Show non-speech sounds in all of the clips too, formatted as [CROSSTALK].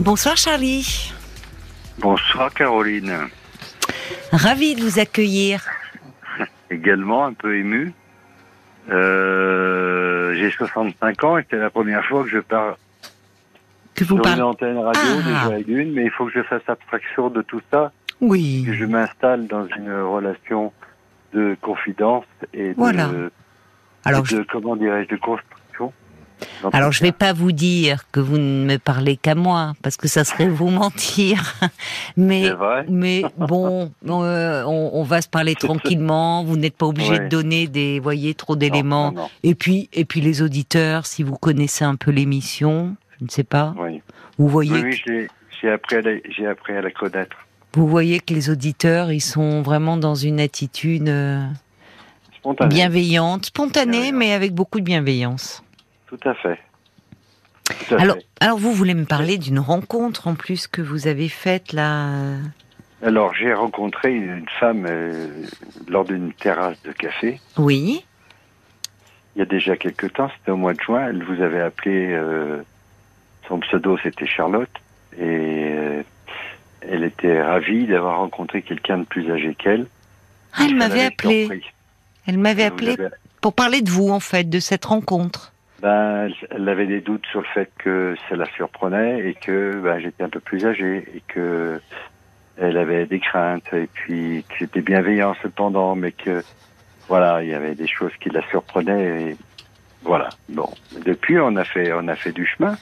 Bonsoir Charlie. Bonsoir Caroline. Ravi de vous accueillir. [LAUGHS] Également un peu ému. Euh, j'ai 65 ans et c'est la première fois que je parle Que vous sur une antenne radio, Ah. déjà une, mais il faut que je fasse abstraction de tout ça, Oui. que je m'installe dans une relation de confidence et de, Voilà. Alors, et de comment dirais-je, de construction. Alors je vais ça. pas vous dire que vous ne me parlez qu'à moi parce que ça serait vous mentir. [LAUGHS] Mais [LAUGHS] mais bon, euh, on, on va se parler tranquillement. Vous n'êtes pas obligé Ouais. de donner des, voyez, trop d'éléments. Et puis et puis les auditeurs, si vous connaissez un peu l'émission, je ne sais pas, Oui, vous voyez oui, oui, j'ai- j'ai appris, à la- j'ai appris à la connaître. vous voyez que les auditeurs, ils sont vraiment dans une attitude euh, Spontané. bienveillante, spontanée, mais avec beaucoup de bienveillance. Tout à fait. Tout à Alors, fait. alors vous voulez me parler d'une rencontre en plus que vous avez faite là Alors, j'ai rencontré une femme euh, lors d'une terrasse de café. Oui. Il y a déjà quelques temps, c'était au mois de juin. Elle vous avait appelé, euh, son pseudo c'était Charlotte, et euh, elle était ravie d'avoir rencontré quelqu'un de plus âgé qu'elle. Ah, elle m'avait appelé. Elle m'avait appelé pour parler de vous en fait, de cette rencontre. Ben, elle- avait des doutes sur le fait que ça la surprenait et que ben, j'étais un peu plus âgé et que elle avait des craintes et puis que j'étais bienveillant cependant, mais que voilà, il y avait des choses qui la surprenaient et voilà. Bon, depuis on a fait on a fait du chemin.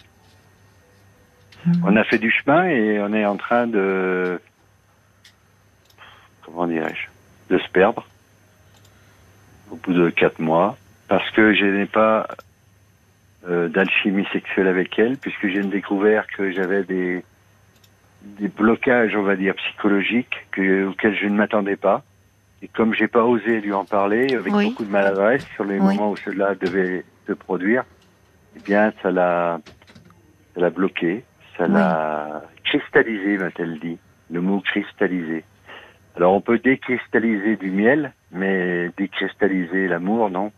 On a fait du chemin et on est en train de comment dirais-je de se perdre au bout de quatre mois parce que je n'ai pas euh, d'alchimie sexuelle avec elle, puisque j'ai découvert que j'avais des, des blocages, on va dire, psychologiques que, auxquels je ne m'attendais pas. Et comme j'ai pas osé lui en parler, avec Oui. beaucoup de maladresse sur les Oui. moments où cela devait se produire, eh bien, ça l'a, ça l'a bloqué, ça Oui. l'a cristallisé, m'a-t-elle dit. Le mot cristallisé. Alors, on peut décristalliser du miel, mais décristalliser l'amour, non?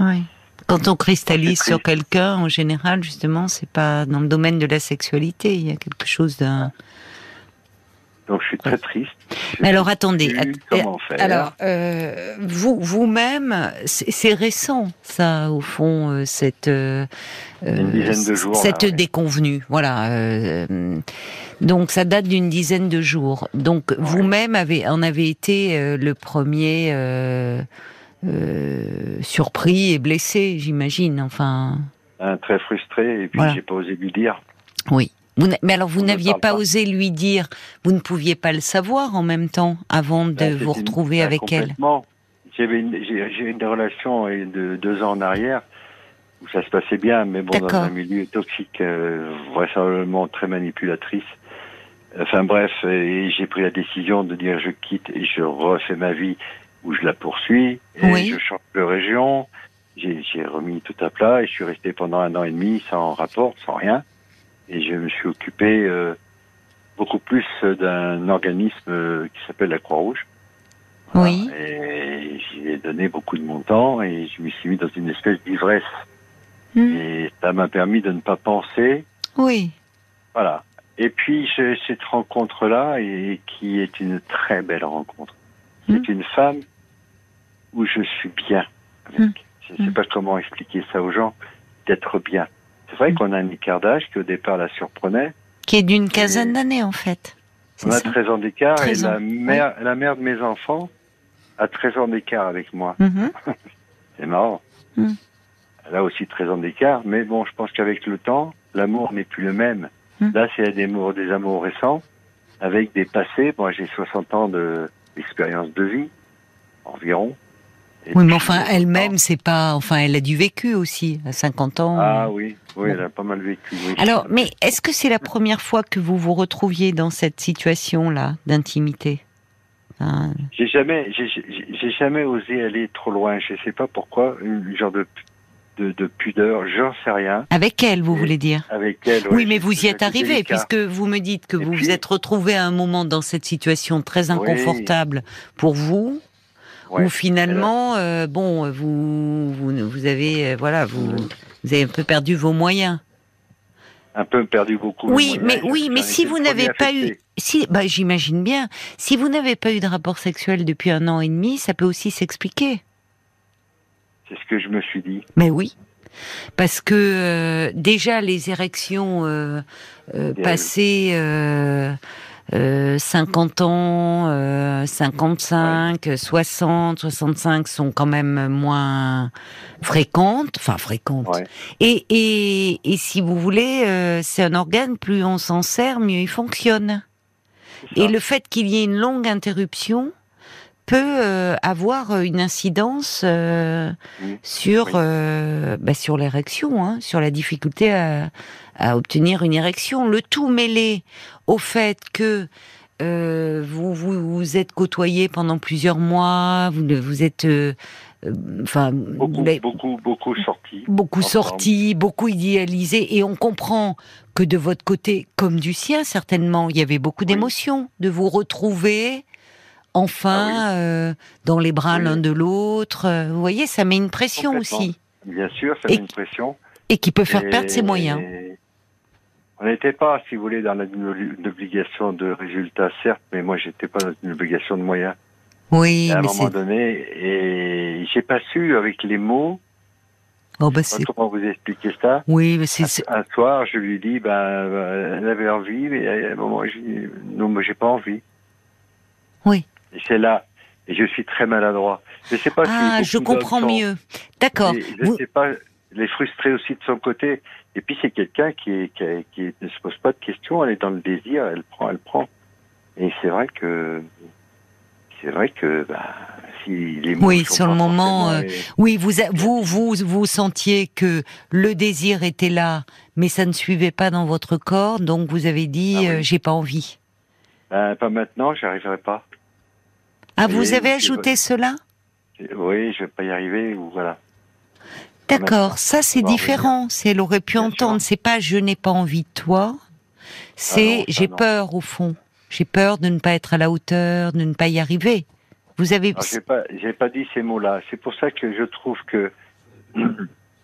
Oui. Quand on cristallise sur quelqu'un, en général, justement, c'est pas dans le domaine de la sexualité. Il y a quelque chose d'un. Donc, je suis très triste. Je Mais alors attendez. att- comment faire. Alors, euh, vous vous-même, c'est récent, ça, au fond, euh, cette euh, Une dizaine de jours, cette là, ouais. déconvenue. Voilà. donc, ça date d'une dizaine de jours. Donc, vous-même avez en avez été le premier euh, surpris et blessé, j'imagine. Enfin, Hein, très frustré, et puis Voilà. j'ai pas osé lui dire. oui. Vous mais alors, vous n'aviez pas pas. osé lui dire, vous ne pouviez pas le savoir en même temps avant de Ben, vous c'était une- retrouver avec elle? J'avais une, j'ai, une relation euh, de deux ans en arrière où ça se passait bien, mais bon, dans un milieu toxique, euh, vraisemblablement très manipulatrice. Enfin bref, et j'ai pris la décision de dire je quitte et je refais ma vie où je la poursuis, et Oui. je change de région. J'ai, remis tout à plat et je suis resté pendant un an et demi sans rapport, sans rien. Et je me suis occupé euh, beaucoup plus d'un organisme euh, qui s'appelle la Croix-Rouge. Oui. Et j'y ai donné beaucoup de mon temps et je me suis mis dans une espèce d'ivresse. Hmm. Et ça m'a permis de ne pas penser. Oui. Voilà. Et puis j'ai cette rencontre-là et qui est une très belle rencontre. Hmm. C'est une femme où je suis bien avec. Hmm. Je ne sais Hmm. pas comment expliquer ça aux gens, d'être bien. C'est vrai Hmm. qu'on a un écart d'âge qui au départ la surprenait. Qui est d'une quinzaine d'années, en fait. On a ça 13 ans d'écart et 13 ans, la mère, la mère de mes enfants a 13 ans d'écart avec moi. Mhm. [LAUGHS] C'est marrant. Hmm. Elle a aussi 13 ans d'écart, mais bon, je pense qu'avec le temps, l'amour n'est plus le même. Hmm. Là, c'est des amours, des amours récents, avec des passés. Moi, j'ai 60 ans de- d'expérience de vie, environ. Et Oui, mais enfin, euh, elle-même, c'est pas. Enfin, elle a du vécu aussi, à 50 ans. Ah oui, oui, elle a pas mal vécu. oui. Alors, mais est-ce que c'est la première fois que vous vous retrouviez dans cette situation-là d'intimité Hein, J'ai jamais, j'ai jamais osé aller trop loin. Je sais pas pourquoi, une genre de, de, de pudeur, j'en sais rien. Avec elle, vous Et- voulez dire Avec elle. Oui, mais vous y êtes arrivé, délicat. puisque vous me dites que Et vous puis- vous êtes retrouvé à un moment dans cette situation très inconfortable pour vous, Ouais. où finalement, euh, bon, vous, vous, vous avez, euh, voilà, vous, vous avez un peu perdu vos moyens. un peu perdu beaucoup. Oui, mais oui, mais si vous n'avez pas affecté. eu, si, bah j'imagine bien, si vous n'avez pas eu de rapport sexuel depuis un an et demi, ça peut aussi s'expliquer. C'est ce que je me suis dit. Mais oui. Parce que euh, déjà les érections euh, euh, passées euh, euh, 50 ans, euh, 55, 60, 65 sont quand même moins fréquentes, enfin fréquentes. Ouais. Et, et, et si vous voulez, euh, c'est un organe, plus on s'en sert, mieux il fonctionne. Et le fait qu'il y ait une longue interruption peut euh, avoir une incidence euh, sur Oui. euh, bah, sur l'érection, hein, sur la difficulté à, à obtenir une érection. Le tout mêlé au fait que euh, vous, vous vous êtes côtoyé pendant plusieurs mois, vous vous êtes euh, euh, enfin Beaucoup, beaucoup, beaucoup sorti. beaucoup sorti, beaucoup idéalisé, et on comprend que de votre côté, comme du sien certainement, il y avait beaucoup Oui. d'émotions, de vous retrouver enfin euh, dans les bras Ah Oui. l'un de l'autre. Euh, Vous voyez, ça met une pression aussi, Bien sûr, ça Et- met une pression. et qui peut faire Et- perdre ses moyens. On n'était pas, si vous voulez, dans une, obligation de résultat, certes, mais moi, j'étais pas dans une obligation de moyens. Oui, Et à un mais moment donné, et j'ai pas su avec les mots oh, bah, c'est- comment vous expliquer ça. oui, mais c'est Un soir, je lui dis, ben, euh, elle avait envie, mais à un moment, je dis, non, moi, j'ai pas envie. Oui. Et c'est là, et je suis très maladroit. Je sais pas si ah, je comprends mieux. D'accord. Je Vous- sais pas, les frustrer aussi de son côté. Et puis c'est quelqu'un qui, ne se pose pas de questions, elle est dans le désir, elle prend, elle prend. Et c'est vrai que c'est vrai que bah, si les mots Oui, sur le moment, forcément- Oui, vous, vous, vous, vous sentiez que le désir était là, mais ça ne suivait pas dans votre corps, donc vous avez dit Ah oui. euh, j'ai pas envie. Ben, pas maintenant, j'y arriverai pas. Ah, Et vous avez ajouté cela? Oui, je vais pas y arriver ou voilà. D'accord, ça c'est différent. C'est elle aurait pu Bien entendre. C'est pas je n'ai pas envie de toi. C'est Ah j'ai non. peur au fond. J'ai peur de ne pas être à la hauteur, de ne pas y arriver. Vous avez j'ai pas, j'ai pas dit ces mots-là. C'est pour ça que je trouve que [CLEARS THROAT]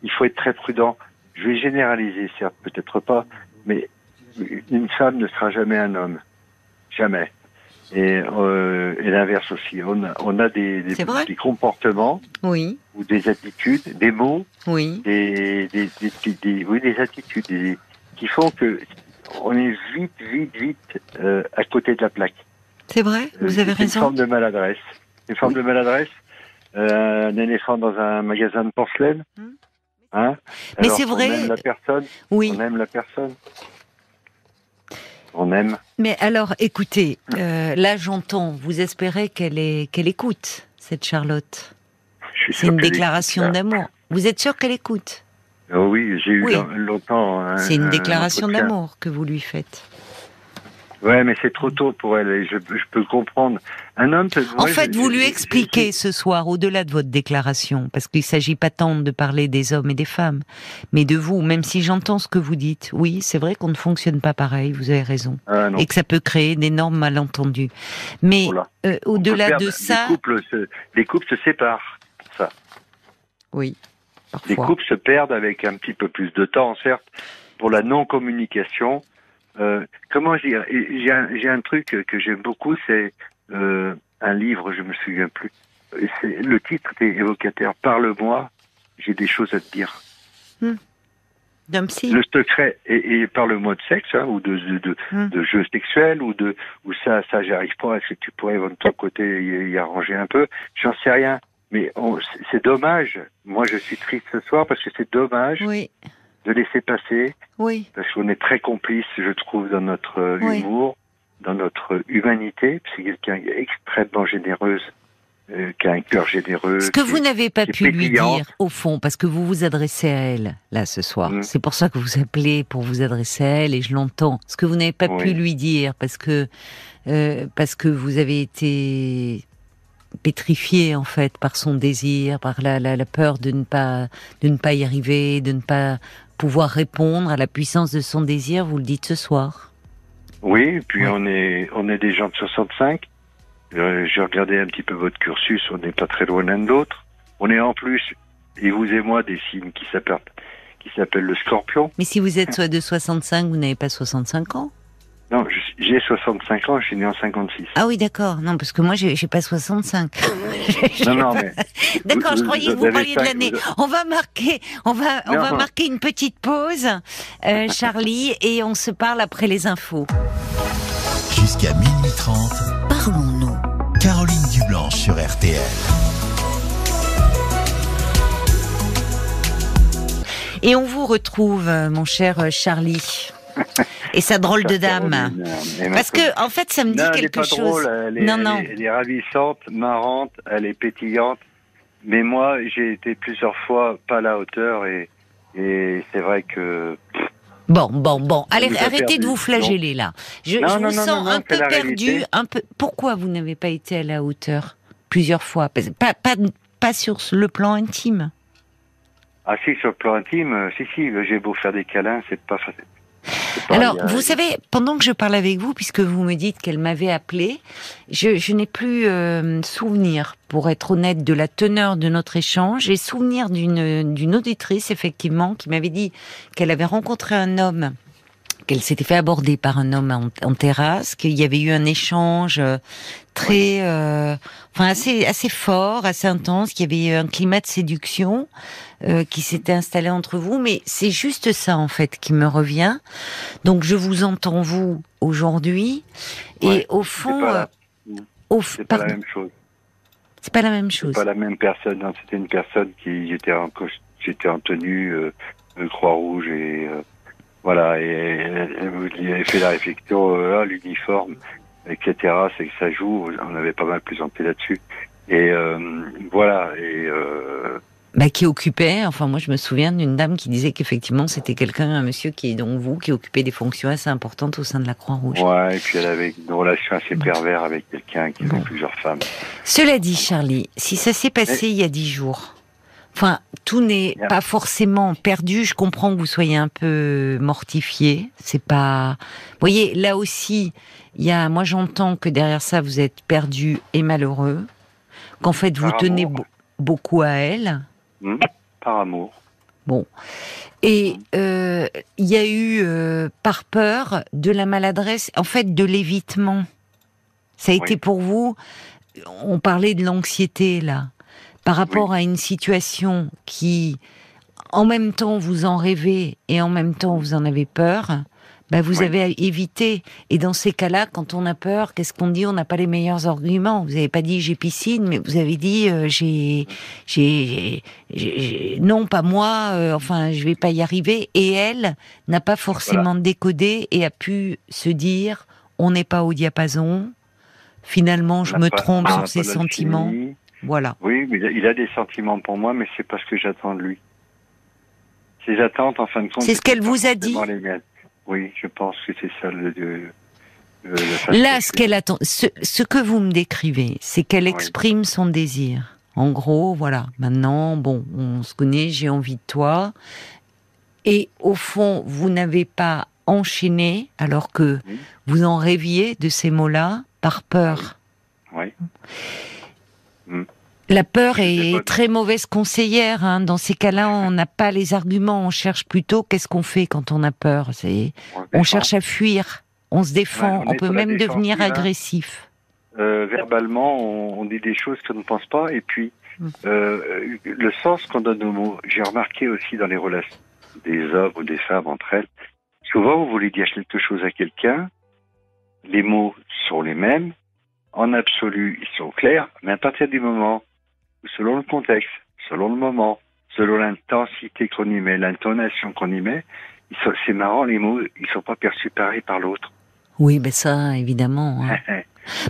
il faut être très prudent. Je vais généraliser, certes, peut-être pas, mais une femme ne sera jamais un homme, jamais. Et, euh, et l'inverse aussi. On a, on a des, des, comportements oui, ou des attitudes, des mots, oui. des, oui, des attitudes des- qui font que on est vite, vite, vite euh, à côté de la plaque. C'est vrai. Euh, Vous avez c'est Une raison. forme de maladresse. Une forme Oui. de maladresse. Euh, un éléphant dans un magasin de porcelaine. Hmm. Hein Mais c'est vrai. aime la personne. Oui. On aime la personne. On aime. Mais alors, écoutez, euh, là j'entends. Vous espérez qu'elle est qu'elle écoute cette Charlotte. C'est une déclaration d'amour. Vous êtes sûr qu'elle écoute? Oh oui, j'ai eu Oui. longtemps. un- C'est une un déclaration d'amour que vous lui faites. Ouais, mais c'est trop tôt pour elle. Et je, je peux comprendre. Un homme. peut- En fait, je- vous je- lui expliquez ce soir, au-delà de votre déclaration, parce qu'il ne s'agit pas tant de parler des hommes et des femmes, mais de vous, même si j'entends ce que vous dites. Oui, c'est vrai qu'on ne fonctionne pas pareil, vous avez raison, Ah et que ça peut créer d'énormes malentendus. Mais euh, au-delà de ça, Les couples, se, les couples se séparent. Ça. oui, Les parfois. couples se perdent avec un petit peu plus de temps, certes, pour la non-communication. Euh, comment dire J'ai un, truc que j'aime beaucoup, c'est euh, un livre, je me souviens plus. Le titre est évocateur. Parle-moi, j'ai des choses à te dire. Psy. Le secret, et, et parle-moi de sexe, hein, ou de, de, de, Hmm. de jeux sexuels, ou de ou ça, ça j'arrive pas. Est-ce que tu pourrais de ton côté y, y arranger un peu? J'en sais rien. Mais c'est dommage. Moi, je suis triste ce soir parce que c'est dommage Oui, de laisser passer, oui, parce qu'on est très complice, je trouve, dans notre euh, Oui. humour, dans notre humanité. C'est quelqu'un extrêmement généreuse, euh, qui a un cœur généreux. Ce que vous n'avez pas pu lui dire, au fond, parce que vous vous adressez à elle, là, ce soir. Mm. C'est pour ça que vous appelez pour vous adresser à elle, et je l'entends. Ce que vous n'avez pas pu lui dire, parce que, euh, parce que vous avez été pétrifié, en fait, par son désir, par la, la, la peur de ne pas, de ne pas y arriver, de ne pas pouvoir répondre à la puissance de son désir, vous le dites ce soir. Oui, et puis on est on est des gens de 65. Euh, J'ai regardé un petit peu votre cursus, on n'est pas très loin l'un de l'autre. On est en plus, et vous et moi, des signes qui s'appartent, qui s'appelle le Scorpion. Mais si vous êtes soit de 65, vous n'avez pas 65 ans Non, je- j'ai 65 ans, je suis né en 56. Ah oui, d'accord. Non, parce que moi, j'ai pas 65. Non, non, [LAUGHS] mais D'accord, je croyais que vous parliez de l'année. vous- On va marquer, on va, on va marquer une petite pause, euh, [LAUGHS] Charlie, et on se parle après les infos. Jusqu'à minuit 30, Parlons-nous. Caroline Dublanche sur RTL. Et on vous retrouve, mon cher Charlie. Et sa drôle de dame. Euh, Parce que, en fait, ça me dit non, elle est quelque pas chose. drôle, elle est, Non, elle non. est- elle est ravissante, marrante, elle est pétillante. Mais moi, j'ai été plusieurs fois pas à la hauteur et, et c'est vrai que Bon, bon, bon. Allez, arrêtez perdu. de vous flageller là. Je, Non, je non, vous non, sens un peu perdu, un peu. Pourquoi vous n'avez pas été à la hauteur plusieurs fois? Pas, pas, pas sur le plan intime. ah si sur le plan intime, euh, si si, j'ai beau faire des câlins, c'est pas facile. C'est pas- Alors, vous savez, pendant que je parle avec vous, puisque vous me dites qu'elle m'avait appelé, je, je n'ai plus euh, souvenir, pour être honnête, de la teneur de notre échange. J'ai souvenir d'une d'une auditrice, effectivement, qui m'avait dit qu'elle avait rencontré un homme qu'elle s'était fait aborder par un homme en, en terrasse, qu'il y avait eu un échange euh, très, euh, enfin assez assez fort, assez intense, qu'il y avait eu un climat de séduction euh, qui s'était installé entre vous. Mais c'est juste ça en fait qui me revient. Donc je vous entends vous aujourd'hui, et au fond, la- euh, au c'est pas la même chose. c'est pas la même C'est chose. pas la même personne. C'était une personne qui j'étais en j'étais en tenue euh, de croix rouge et euh, voilà et dit- elle fait la réflexion euh, ah, l'uniforme etc. C'est que ça joue. On avait pas mal plaisanté là-dessus et euh, voilà et euh, Bah, qui occupait, enfin moi je me souviens d'une dame qui disait qu'effectivement c'était quelqu'un, un monsieur qui est donc vous, qui occupait des fonctions assez importantes au sein de la Croix-Rouge. ouais et puis elle avait une relation assez pervers avec quelqu'un qui avait Bon. plusieurs femmes. Cela dit, Charlie, si ça s'est passé il y a dix jours, enfin, tout n'est pas forcément perdu. Je comprends que vous soyez un peu mortifié. C'est pas. Vous voyez, là aussi, il y a. Moi, j'entends que derrière ça, vous êtes perdu et malheureux. Qu'en fait, vous Par tenez be- beaucoup à elle. Hmm Par amour. Bon. Et euh, il y a eu, euh, par peur, de la maladresse, en fait, de l'évitement. Ça a Oui. été pour vous, on parlait de l'anxiété là, par rapport à une situation qui, en même temps, vous en rêvez et en même temps, vous en avez peur. Bah, vous Oui. avez évité. Et dans ces cas-là, quand on a peur, qu'est-ce qu'on dit? On n'a pas les meilleurs arguments. Vous n'avez pas dit j'ai piscine, mais vous avez dit euh, j'ai, j'ai, non pas moi. euh, enfin, je vais pas y arriver. Et elle n'a pas forcément décodé et a pu se dire on n'est pas au diapason. Finalement, je me pas- trompe sur ses sentiments. Voilà. Oui, mais il a- des sentiments pour moi, mais c'est pas ce que j'attends de lui. Ses attentes, en fin de compte. C'est ce qu'elle vous a dit. Oui, je pense que c'est ça le. Là, ce qu'elle attend, ce, ce que vous me décrivez, c'est qu'elle Oui. exprime son désir. En gros, voilà. Maintenant, bon, on se connaît, j'ai envie de toi. Et au fond, vous n'avez pas enchaîné, alors que Oui. vous en rêviez de ces mots-là, par peur. Oui. La peur est très mauvaise conseillère. hein. Dans ces cas-là, on n'a pas les arguments. On cherche plutôt qu'est-ce qu'on fait quand on a peur. C'est On, cherche à fuir. On se défend. Ouais, on peut même devenir hein. agressif. Euh, verbalement, on, on dit des choses qu'on ne pense pas, et puis Mm. euh, le sens qu'on donne aux mots. J'ai remarqué aussi dans les relations des hommes ou des femmes entre elles. Souvent, vous voulez dire quelque chose à quelqu'un, les mots sont les mêmes, en absolu, ils sont clairs, mais à partir du moment où, selon le contexte, selon le moment, selon l'intensité qu'on y met, l'intonation qu'on y met, c'est marrant, les mots, ils sont pas perçus pareil par l'autre. Oui, ben ça, évidemment. hein. [LAUGHS]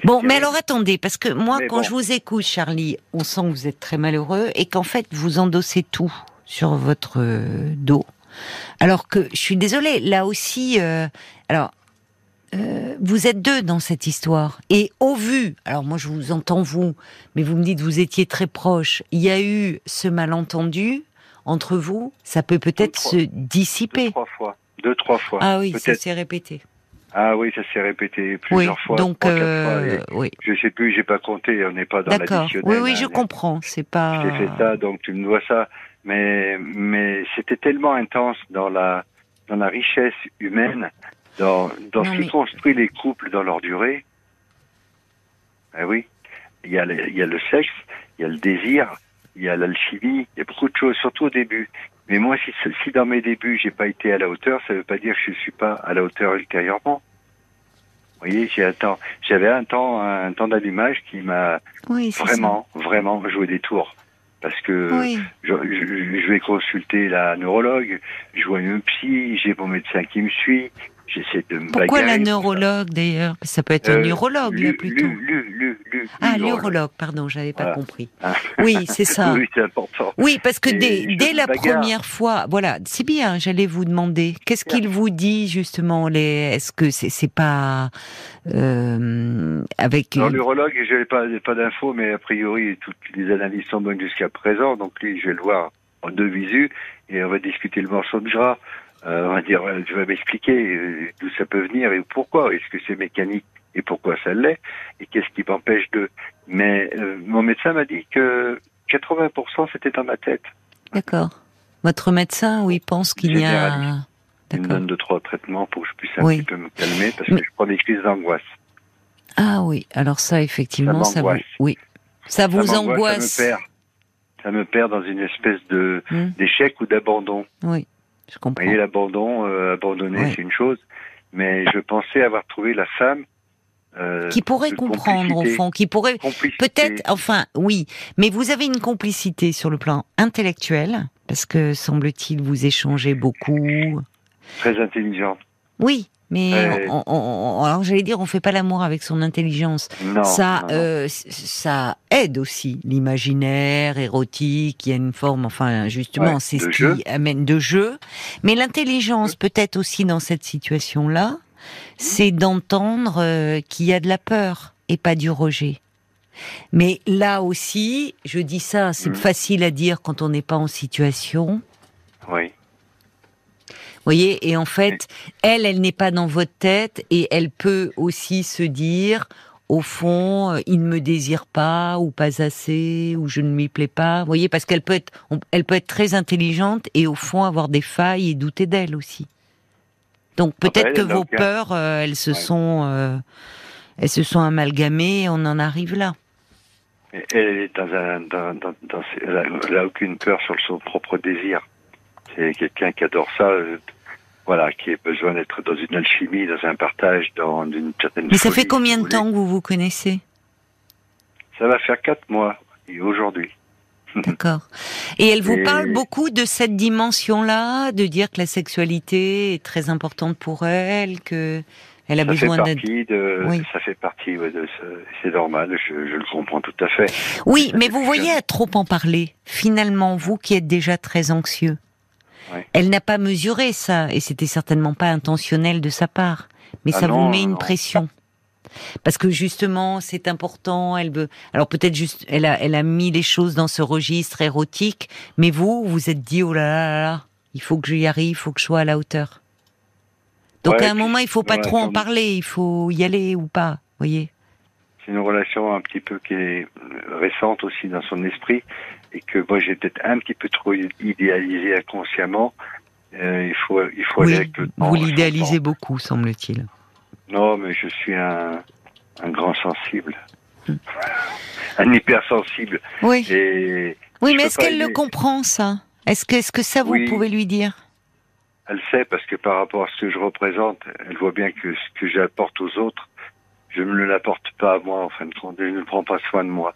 Bon, mais alors attendez, parce que moi, Mais quand bon. je vous écoute, Charlie, on sent que vous êtes très malheureux et qu'en fait, vous endossez tout sur votre euh, dos. Alors que, je suis désolée, là aussi, euh, alors, euh, vous êtes deux dans cette histoire. Et au vu, alors moi je vous entends vous, mais vous me dites vous étiez très proches, il y a eu ce malentendu entre vous, ça peut peut-être se Deux, dissiper. trois fois. Deux, trois fois. Ah oui, ça s'est répété. Ah oui, ça s'est répété Oui, plusieurs fois. donc, trois, euh, fois, oui. je sais plus, j'ai pas compté, on n'est pas dans D'accord. l'additionnel. Oui, oui, hein, je mais comprends. C'est pas. Fait ça, donc tu me dois ça. mais mais c'était tellement intense dans la dans la richesse humaine, dans dans Non, ce qui mais- construit les couples dans leur durée. Ah oui, il y a le, il y a le sexe, il y a le désir, il y a l'alchimie, il y a beaucoup de choses, surtout au début. Mais moi, si, si dans mes débuts j'ai pas été à la hauteur, ça veut pas dire que je suis pas à la hauteur ultérieurement. Vous voyez, j'ai un temps, j'avais un temps, un temps d'allumage qui m'a Oui, c'est ça. vraiment, vraiment joué des tours. Parce que Oui. je, je- je vais consulter la neurologue, je vois une psy, j'ai mon médecin qui me suit, j'essaie de me Pourquoi la neurologue d'ailleurs Ça peut être un neurologue là Lu- plutôt. lu- lu- lu- lu- Ah, neurologue. l'urologue, pardon, j'avais pas Voilà. compris. Ah. Oui, c'est ça. [LAUGHS] oui, c'est important. Oui, parce que dès, la bagarre. première fois, voilà, c'est bien. J'allais vous demander, qu'est-ce qu'il vous dit justement les Est-ce que c'est pas euh, avec une- l'urologue, je n'ai pas, pas d'infos, mais a priori toutes les analyses sont bonnes jusqu'à présent. Donc lui, je vais le voir en deux visus et on va discuter le morceau de gras. Euh, on va dire, euh, tu vas m'expliquer euh, d'où ça peut venir et pourquoi. Est-ce que c'est mécanique et pourquoi ça l'est et qu'est-ce qui m'empêche de? Mais euh, mon médecin m'a dit que 80% c'était dans ma tête. D'accord. Votre médecin, oui, pense qu'il y a. Il me donne deux trois traitements pour que je puisse un Oui. petit peu me calmer parce Mais- que je prends des crises d'angoisse. Ah oui, alors ça, effectivement, Ça ça, vous, oui, ça vous Ça angoisse. Ça me perd. Ça me perd dans une espèce de Hmm, d'échec ou d'abandon. oui, je Vous comprends. voyez, l'abandon, euh, abandonner, Ouais. c'est une chose, mais je pensais avoir trouvé la femme euh, Qui pourrait comprendre au fond, qui pourrait. Peut-être, enfin, oui, mais vous avez une complicité sur le plan intellectuel, parce que semble-t-il vous échangez beaucoup. très intelligente. Oui, mais Ouais. on- on- on- alors j'allais dire, on fait pas l'amour avec son intelligence. Non. ça, non, non. euh, ça aide aussi l'imaginaire érotique. Il y a une forme, enfin, justement, Ouais, c'est ce qui amène de jeu. Mais l'intelligence, peut-être aussi dans cette situation-là, c'est d'entendre euh, qu'il y a de la peur et pas du rejet. Mais là aussi, je dis ça, c'est Mhm. facile à dire quand on n'est pas en situation. Oui. Vous voyez, et en fait, elle, elle n'est pas dans votre tête et elle peut aussi se dire, au fond, euh, il ne me désire pas ou pas assez ou je ne lui plais pas. Vous voyez, parce qu'elle peut être, elle peut être très intelligente et au fond avoir des failles et douter d'elle aussi. Donc bah, peut-être que vos aucun- peurs, euh, elles se Ouais. sont, euh, elles se sont amalgamées. Et on en arrive là. Elle est dans un, dans, dans, dans ses- elle, a, elle a aucune peur sur son propre désir. C'est quelqu'un qui adore ça, euh, voilà, qui a besoin d'être dans une alchimie, dans un partage, dans une certaine. Mais ça folie, fait combien de temps que vous vous connaissez? Ça va faire quatre mois et aujourd'hui. [LAUGHS] D'accord. Et elle vous Et- parle beaucoup de cette dimension-là, de dire que la sexualité est très importante pour elle, que elle a ça besoin fait d'être. partie de, Oui. ça fait partie ouais, de ce, c'est normal, je, je le comprends tout à fait. Oui, mais vous voyez, à trop en parler, finalement, vous qui êtes déjà très anxieux, Ouais. elle n'a pas mesuré ça, et c'était certainement pas intentionnel de sa part. Mais Ah ça vous met une non. pression. Parce que justement, c'est important, elle veut. Alors peut-être juste, elle a, elle a mis les choses dans ce registre érotique, mais vous, vous êtes dit, oh là là là là, il faut que j'y arrive, il faut que je sois à la hauteur. Donc Ouais, à un moment, il faut pas trop en parler, il faut y aller ou pas, voyez. C'est une relation un petit peu qui est récente aussi dans son esprit et que moi j'ai peut-être un petit peu trop idéalisé inconsciemment. Euh, il faut, il faut aller Oui, avec le temps. vous l'idéalisez beaucoup, semble-t-il. Non, mais je suis un, un grand sensible. Hmm. [LAUGHS] un hypersensible. Oui. Et Oui, mais est-ce qu'elle le comprend, ça? Est-ce que, est-ce que ça, vous Oui. pouvez lui dire? Elle sait parce que par rapport à ce que je représente, elle voit bien que ce que j'apporte aux autres, je ne me l'apporte pas à moi en fin de compte. Je ne prends pas soin de moi.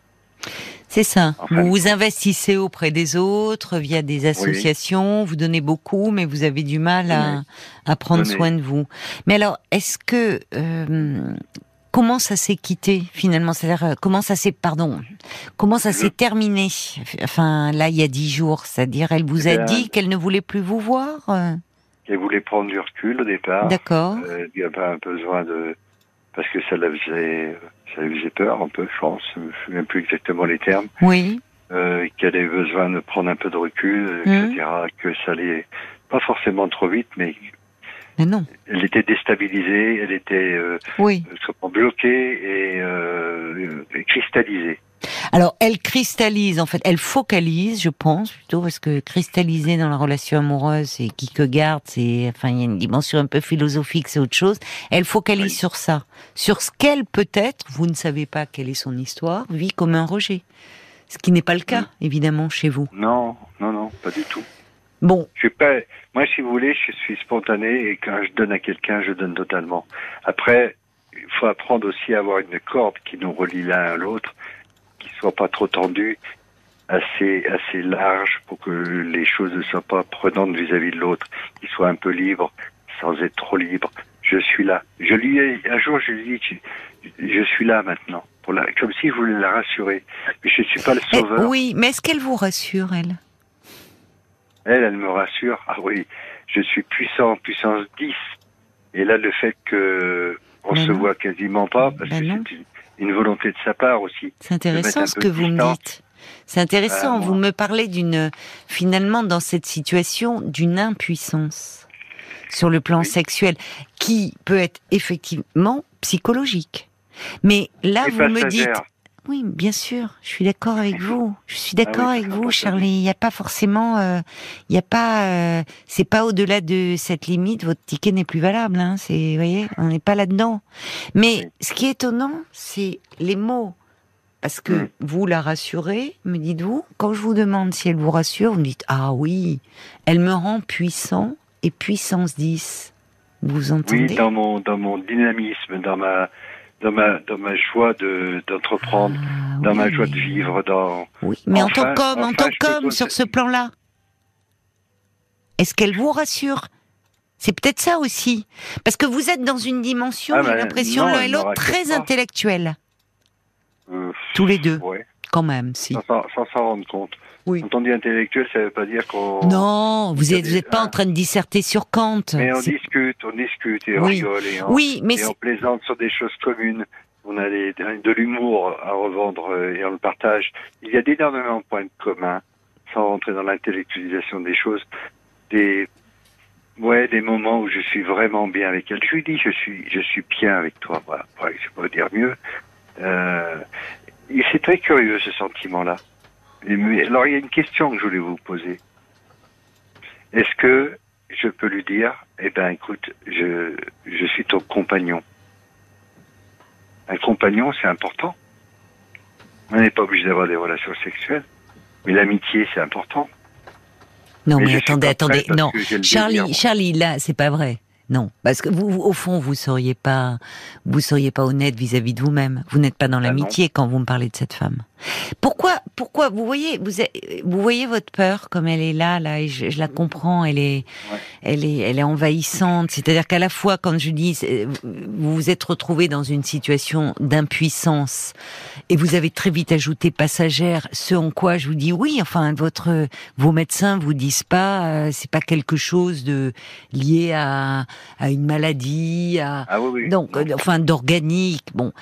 C'est ça. Enfin, vous vous investissez auprès des autres via des associations, vous donnez beaucoup, mais vous avez du mal à, à prendre soin de vous. Mais alors, est-ce que euh, comment ça s'est quitté finalement? C'est-à-dire euh, comment ça s'est, pardon, comment ça s'est terminé? Enfin, là, il y a dix jours, c'est-à-dire, elle vous Eh a dit qu'elle ne voulait plus vous voir? Elle voulait prendre du recul au départ. D'accord. Euh, il y avait un besoin de parce que ça la faisait ça lui faisait peur un peu je pense je me souviens plus exactement les termes Oui. euh, qu'elle avait besoin de prendre un peu de recul euh, etc que ça allait pas forcément trop vite mais Mais non. elle était déstabilisée elle était euh, Oui. comment, bloquée et, euh, et cristallisée Alors, elle cristallise, en fait, elle focalise, je pense, plutôt, parce que cristalliser dans la relation amoureuse, c'est qui que garde, c'est, enfin, il y a une dimension un peu philosophique, c'est autre chose. Elle focalise sur ça, sur ce qu'elle peut-être, vous ne savez pas quelle est son histoire, vit comme un rejet. Ce qui n'est pas le cas, évidemment, chez vous. Non, non, non, pas du tout. Bon, Je suis pas, moi, si vous voulez, je suis spontané et quand je donne à quelqu'un, je donne totalement. Après, il faut apprendre aussi à avoir une corde qui nous relie l'un à l'autre, soit pas trop tendue, assez, assez large pour que les choses ne soient pas prenantes vis-à-vis de l'autre, qu'il soit un peu libre, sans être trop libre. Je suis là. Je lui ai, un jour, je lui ai dit, je, suis là maintenant. Pour la, comme si je voulais la rassurer. Mais je suis pas le Eh, sauveur. oui, mais est-ce qu'elle vous rassure, elle? Elle, elle me rassure. Ah oui, je suis puissant, puissance 10. Et là, le fait que on Ben se non. voit quasiment pas, parce Ben que c'est une, volonté de sa part aussi. C'est intéressant ce que vous me dites. C'est intéressant. Moi. vous me parlez d'une, finalement, dans cette situation, d'une impuissance sur le plan Oui. sexuel, qui peut être effectivement psychologique. Mais là, Et vous me dites. Oui, bien sûr, je suis d'accord avec vous. Je suis d'accord Ah oui, avec vous, Charlie. Il n'y a pas forcément, euh, il n'y a pas, euh, c'est pas au-delà de cette limite. Votre ticket n'est plus valable. Hein, c'est, vous voyez, on n'est pas là-dedans. Mais Oui. ce qui est étonnant, c'est les mots. Parce que Mm. vous la rassurez, me dites-vous. Quand je vous demande si elle vous rassure, vous me dites ah oui, elle me rend puissant et puissance 10. Vous entendez Oui, dans mon dans mon dynamisme, dans ma dans ma dans ma joie de d'entreprendre, Ah dans ma joie de vivre, dans Oui, mais en tant qu'homme, en tant qu'homme, sur ce plan-là, est-ce qu'elle vous rassure? C'est peut-être ça aussi. Parce que vous êtes dans une dimension, Ah j'ai ben, l'impression, l'un et l'autre, très intellectuelle. euh, Tous les deux, ouais, quand même, si. sans s'en rendre compte. Oui. Quand on dit intellectuel, ça veut pas dire qu'on Non, vous il y a êtes, vous des- êtes pas en train de disserter sur Kant. Mais on discute, on discute et on Oui. rigole et on, Oui, mais et on plaisante sur des choses communes. On a de l'humour à revendre euh, et on le partage. Il y a d'énormément de points communs, sans rentrer dans l'intellectualisation des choses. Des, ouais, des moments où je suis vraiment bien avec elle. Je lui dis, je suis, je suis bien avec toi. Voilà, je peux pas dire mieux. Euh, c'est très curieux ce sentiment-là. Mais- Alors il y a une question que je voulais vous poser. Est-ce que je peux lui dire, eh ben écoute, je, je suis ton compagnon. Un compagnon, c'est important. On n'est pas obligé d'avoir des relations sexuelles, mais l'amitié, c'est important. Non, Mais attendez, attendez, non. Charlie, désir. Charlie, là, c'est pas vrai. Non, parce que vous, au fond, vous seriez pas, vous seriez pas honnête vis-à-vis de vous-même. Vous n'êtes pas dans Ah l'amitié quand vous me parlez de cette femme. Pourquoi, pourquoi vous voyez, vous, vous voyez votre peur comme elle est là, là, et je, je la comprends. Elle est, Ouais. elle est, elle est envahissante. C'est-à-dire qu'à la fois, quand je dis, vous vous êtes retrouvé dans une situation d'impuissance, et vous avez très vite ajouté passagère, ce en quoi je vous dis oui. Enfin, votre, vos médecins vous disent pas, euh, c'est pas quelque chose de lié à, à une maladie, à, Ah oui, oui. donc, euh, enfin, d'organique, bon.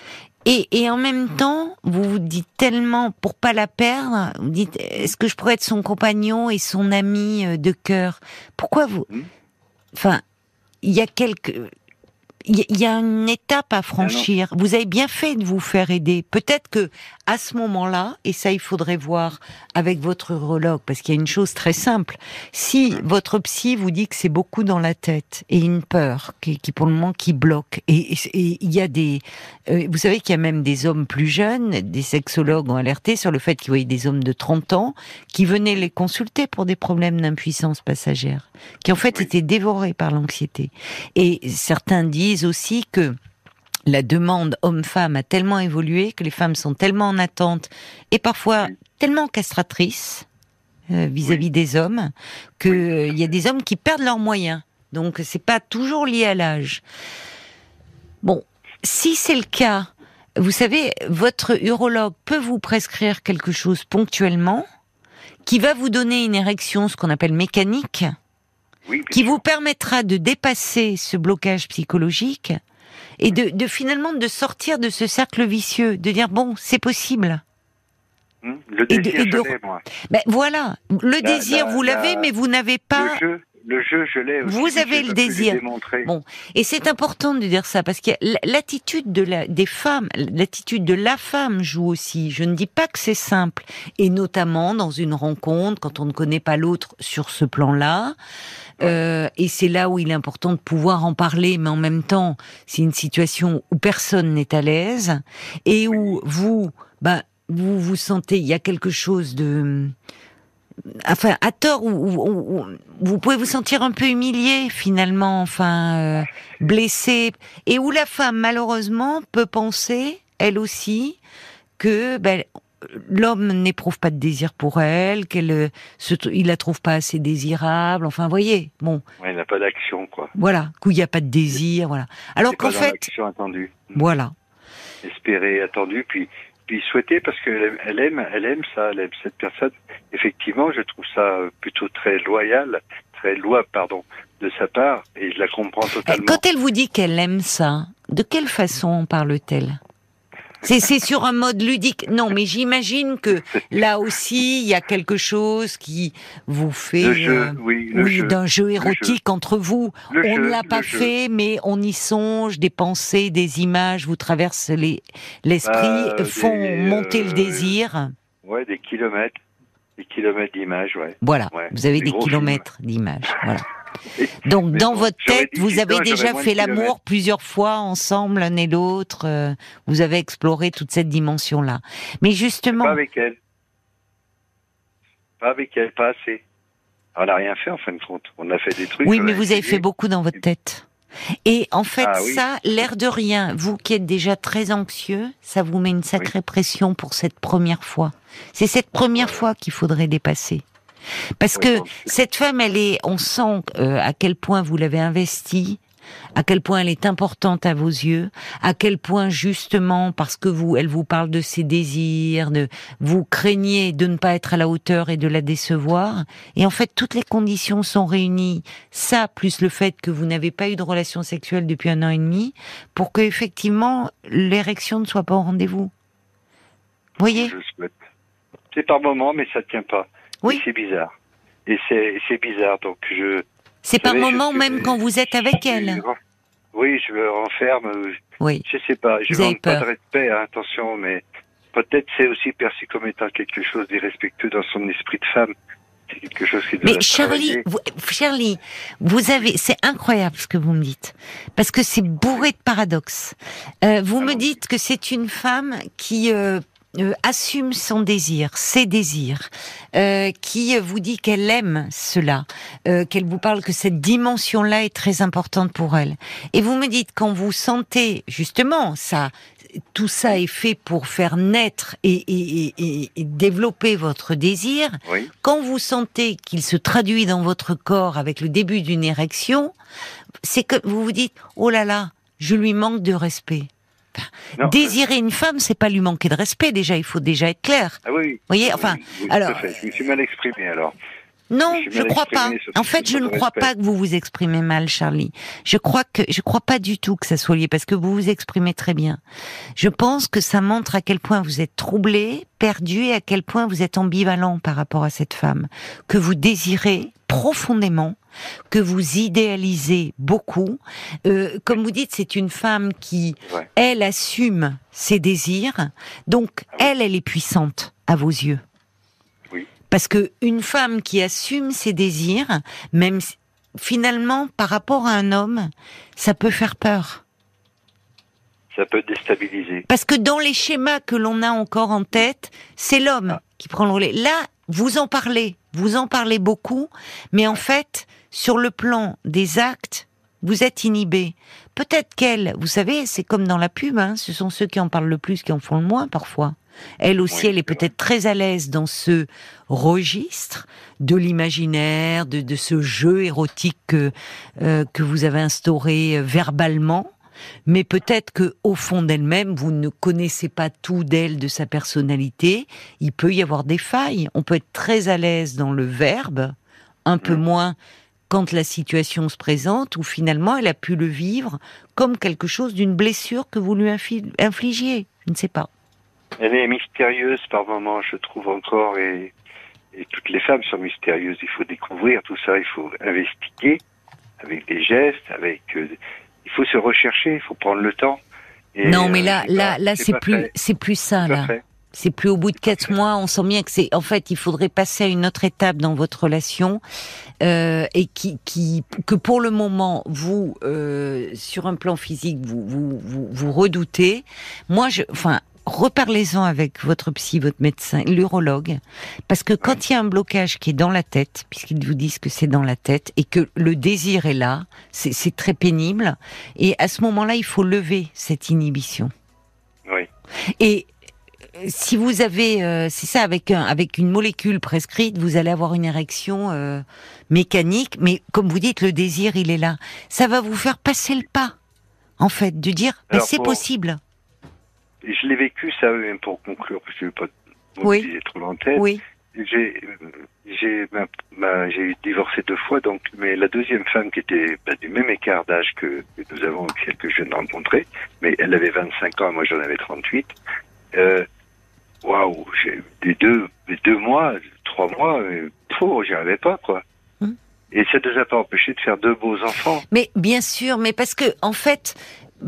Et, et en même temps, vous vous dites tellement, pour pas la perdre, vous dites, est-ce que je pourrais être son compagnon et son ami euh, de cœur? Pourquoi vous Hmm. Enfin, il y a quelques... Il y, a- une étape Ah à franchir. Vous avez bien fait de vous faire aider. Peut-être que à ce moment-là, et ça il faudrait voir avec votre urologue, parce qu'il y a une chose très simple. Si votre psy vous dit que c'est beaucoup dans la tête et une peur qui, qui pour le moment qui bloque, et il y a des, euh, vous savez qu'il y a même des hommes plus jeunes, des sexologues ont alerté sur le fait qu'ils voyaient des hommes de 30 ans qui venaient les consulter pour des problèmes d'impuissance passagère, qui en fait étaient dévorés par l'anxiété. Et certains disent aussi que la demande homme-femme a tellement évolué que les femmes sont tellement en attente et parfois tellement castratrices euh, vis-à-vis des hommes que euh, il y a des hommes qui perdent leurs moyens. Donc c'est pas toujours lié à l'âge. Bon, si c'est le cas, vous savez, votre urologue peut vous prescrire quelque chose ponctuellement qui va vous donner une érection, ce qu'on appelle mécanique, Oui, qui sûr. vous permettra de dépasser ce blocage psychologique et de, de finalement de sortir de ce cercle vicieux, de dire bon, c'est possible. Hum, Le et de- désir, et de- je l'ai, moi. Ben voilà, le La- désir la- vous l'avez, la- mais vous n'avez pas. Le jeu, le jeu, je l'ai. aussi, Vous avez le désir. Bon. Et c'est important de dire ça parce que l'attitude de la, des femmes, l'attitude de la femme joue aussi. Je ne dis pas que c'est simple, et notamment dans une rencontre quand on ne connaît pas l'autre sur ce plan-là. Euh, et c'est là où il est important de pouvoir en parler, mais en même temps, c'est une situation où personne n'est à l'aise et où vous, bah, vous vous sentez, il y a quelque chose de, enfin, à tort, où vous pouvez vous sentir un peu humilié finalement, enfin, euh, blessé, et où la femme malheureusement peut penser, elle aussi, que ben, l'homme n'éprouve pas de désir pour elle, qu'elle, euh, il la trouve pas assez désirable. Enfin, voyez, bon, Ouais, il n'a pas d'action, quoi. voilà, qu'il n'y a pas de désir, voilà. Alors qu'en fait, attendue. voilà, espérer, attendu, puis puis souhaiter parce qu'elle aime, elle aime, elle aime ça, elle aime cette personne. Effectivement, je trouve ça euh, plutôt très loyal, très louable, pardon, de sa part, et je la comprends totalement. quand elle vous dit qu'elle aime ça, de quelle façon en parle-t-elle? C'est, c'est sur un mode ludique. Non, mais j'imagine que là aussi, il y a quelque chose qui vous fait jeu, euh, oui, d'un jeu jeu. érotique entre vous. Le on jeu, ne l'a pas fait, mais on y songe, des pensées, des images vous traversent les, l'esprit, Bah, font des, monter le euh, désir. Ouais, des kilomètres, des kilomètres d'images, ouais. Voilà, ouais, vous avez des des kilomètres d'images. Voilà. [LAUGHS] [LAUGHS] Donc, Mais dans bon, votre tête, vous avez ans, déjà fait l'amour plusieurs fois ensemble, l'un et l'autre. euh, vous avez exploré toute cette dimension-là. Mais justement, Pas avec elle. Pas avec elle, pas assez. On n'a rien fait en fin de compte. On a fait des trucs. oui, mais vous avez fait beaucoup dans votre tête. Et en fait, Ah oui. ça, l'air de rien, vous qui êtes déjà très anxieux, ça vous met une sacrée pression pour cette première fois. C'est cette première fois qu'il faudrait dépasser. Parce que cette femme, elle est, on sent euh, à quel point vous l'avez investie, à quel point elle est importante à vos yeux, à quel point justement parce que vous, elle vous parle de ses désirs, de vous craignez de ne pas être à la hauteur et de la décevoir. Et en fait, toutes les conditions sont réunies. Ça, plus le fait que vous n'avez pas eu de relation sexuelle depuis un an et demi, pour que effectivement l'érection ne soit pas au rendez-vous. Vous voyez? Je souhaite. C'est par moment, mais ça tient pas. Oui. C'est bizarre. Et c'est c'est bizarre. Donc je. C'est par je moment même quand vous êtes avec je- elle. Oui, je me renferme. Oui. Je sais pas. Je manque pas de respect, hein, attention, mais peut-être c'est aussi perçu comme étant quelque chose d'irrespectueux dans son esprit de femme. C'est quelque chose qui doit Mais Charlie, vous, Charlie, vous avez, c'est incroyable ce que vous me dites, parce que c'est bourré de paradoxes. Euh, vous Ah me bon dites que c'est une femme qui euh, euh, assume son désir, ses désirs, euh, qui vous dit qu'elle aime cela, euh, qu'elle vous parle que cette dimension-là est très importante pour elle. Et vous me dites quand vous sentez justement ça, tout ça est fait pour faire naître et, et- et- et- développer votre désir. Oui. Quand vous sentez qu'il se traduit dans votre corps avec le début d'une érection, c'est que vous vous dites oh là là, je lui manque de respect. Non, Désirer une femme, c'est pas lui manquer de respect. Déjà, il faut déjà être clair. Ah oui. voyez, oui, enfin, oui, oui, tout alors- à fait. Je me suis mal exprimé alors. Non, Je mal crois pas. En fait, je ne crois respect. pas que vous vous exprimez mal, Charlie. Je crois que je crois pas du tout que ça soit lié parce que vous vous exprimez très bien. Je pense que ça montre à quel point vous êtes troublé, perdu et à quel point vous êtes ambivalent par rapport à cette femme que vous désirez profondément, que vous idéalisez beaucoup. Euh, comme vous dites, c'est une femme qui, Ouais. elle, assume ses désirs. Donc, elle, elle est puissante à vos yeux. Oui. Parce que une femme qui assume ses désirs, même finalement, par rapport à un homme, ça peut faire peur. Ça peut déstabiliser. Parce que dans les schémas que l'on a encore en tête, c'est l'homme Ah. qui prend le relais. Là, vous en parlez, vous en parlez beaucoup, mais en fait, sur le plan des actes, vous êtes inhibé. Peut-être qu'elle, vous savez, c'est comme dans la pub, hein, ce sont ceux qui en parlent le plus qui en font le moins parfois. Elle aussi, Oui, elle est peut-être très à l'aise dans ce registre de l'imaginaire, de, de ce jeu érotique que, euh, que vous avez instauré euh, verbalement. Mais peut-être que au fond d'elle-même, vous ne connaissez pas tout d'elle, de sa personnalité. Il peut y avoir des failles. On peut être très à l'aise dans le verbe, un peu Mm. moins quand la situation se présente, où finalement elle a pu le vivre comme quelque chose d'une blessure que vous lui infligiez. Je ne sais pas. Elle est mystérieuse par moments, je trouve encore, et, Et toutes les femmes sont mystérieuses. Il faut découvrir tout ça. Il faut investiguer avec des gestes, avec. euh, il faut se rechercher. Il faut prendre le temps. Et, non, mais euh, là, c'est là, là, c'est plus, c'est plus ça, là. C'est plus au bout de quatre mois, on sent bien que c'est. En fait, il faudrait passer à une autre étape dans votre relation euh, et qui, qui, que pour le moment, vous, euh, sur un plan physique, vous, vous, vous, vous redoutez. Moi, je, enfin, reparlez-en avec votre psy, votre médecin, l'urologue, parce que quand il y a un blocage qui est dans la tête, puisqu'ils vous disent que c'est dans la tête et que le désir est là, c'est très pénible. Et à ce moment-là, il faut lever cette inhibition. Oui. Et euh, si vous avez, euh, c'est ça, avec un, avec une molécule prescrite, vous allez avoir une érection euh, mécanique, mais comme vous dites, le désir, il est là. Ça va vous faire passer le pas, en fait, de dire, mais Alors, c'est pour- possible. Je l'ai vécu, ça, même pour conclure, parce que je ne veux pas Oui. trop en tête. Oui, J'ai, j'ai, j'ai divorcé deux fois, donc, mais la deuxième femme qui était bah, du même écart d'âge que, que nous avons, celle que je viens de rencontrer, mais elle avait 25 ans, moi j'en avais 38. Euh, Waouh, j'ai des deux, des deux mois, trois mois, pfff, j'y arrivais pas, quoi. Hmm. Et ça ne nous a pas empêché de faire deux beaux enfants. mais bien sûr, mais parce que en fait,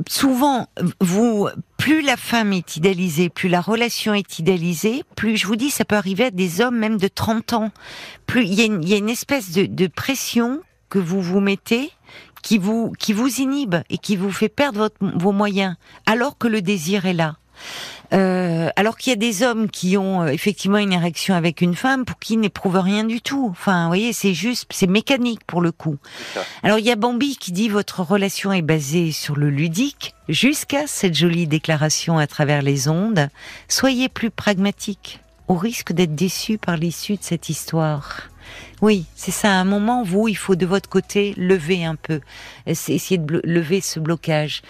souvent, vous, plus la femme est idéalisée, plus la relation est idéalisée, plus je vous dis, ça peut arriver à des hommes même de 30 ans. Plus il y a une, espèce de, pression que vous vous mettez qui vous qui vous inhibe et qui vous fait perdre vos moyens, alors que le désir est là. Euh, alors qu'il y a des hommes qui ont euh, effectivement une érection avec une femme pour qui n'éprouvent rien du tout. Enfin, vous voyez, c'est juste, c'est mécanique pour le coup. Alors il y a Bambi qui dit votre relation est basée sur le ludique jusqu'à cette jolie déclaration à travers les ondes. Soyez plus pragmatique au risque d'être déçu par l'issue de cette histoire. Oui, c'est ça. À un moment, vous, il faut de votre côté lever un peu, Essa- essayer de lever ce blocage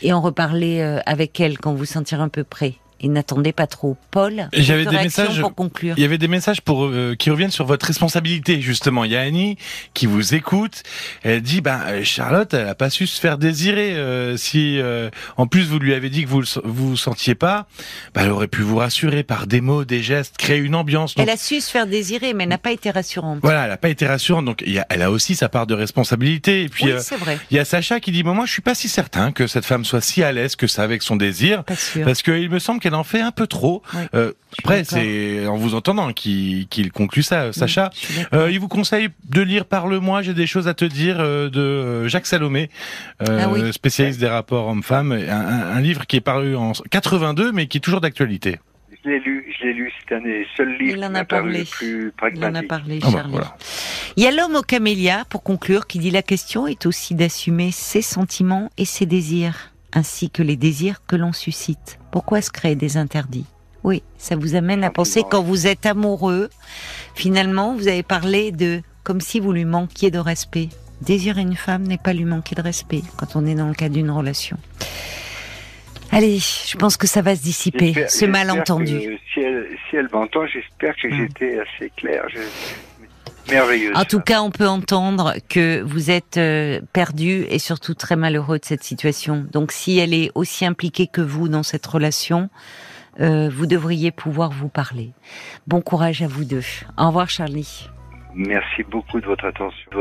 et en reparler euh, avec elle quand vous sentirez un peu prêt. Et n'attendez pas trop. Paul, j'avais des messages- pour conclure. Il y avait des messages pour euh, qui reviennent sur votre responsabilité justement. Il y a Annie qui vous écoute. Elle dit ben euh, Charlotte, elle a pas su se faire désirer. euh, si euh, en plus vous lui avez dit que vous vous vous sentiez pas, ben, elle aurait pu vous rassurer par des mots, des gestes, créer une ambiance. Donc, Elle a su se faire désirer, mais elle n'a pas été rassurante. Voilà, elle a pas été rassurante. Donc il y a, elle a aussi sa part de responsabilité. Et puis oui, c'est vrai. il y a Sacha qui dit bon, moi je suis pas si certain que cette femme soit si à l'aise que ça avec son désir. Pas sûr. Parce qu'il me semble qu'elle en fait un peu trop. Oui, Euh, après, c'est en vous entendant qu'il conclut ça, Sacha. Euh, il vous conseille de lire Parle-moi, j'ai des choses à te dire euh, de Jacques Salomé, euh, Ah oui. spécialiste des rapports hommes-femmes, un, un- un livre qui est paru en 82 mais qui est toujours d'actualité. Je l'ai lu, je l'ai lu cette année. Seul livre Il en qui a parlé. le plus Il en a pragmatique. parlé, Ah bah, voilà. Il y a l'homme au camélia, pour conclure, qui dit la question est aussi d'assumer ses sentiments et ses désirs, ainsi que les désirs que l'on suscite. Pourquoi se créer des interdits? Oui, ça vous amène à penser quand vous êtes amoureux, finalement, vous avez parlé de comme si vous lui manquiez de respect. Désirer une femme n'est pas lui manquer de respect quand on est dans le cadre d'une relation. Allez, je pense que ça va se dissiper, ce malentendu. que Si elle, si elle m'entend, j'espère que Mm. j'étais assez clair. Je... Merveilleuse. En tout cas, on peut entendre que vous êtes euh, perdu et surtout très malheureux de cette situation. Donc, si elle est aussi impliquée que vous dans cette relation, euh, vous devriez pouvoir vous parler. Bon courage à vous deux. Au revoir, Charlie. Merci beaucoup de votre attention.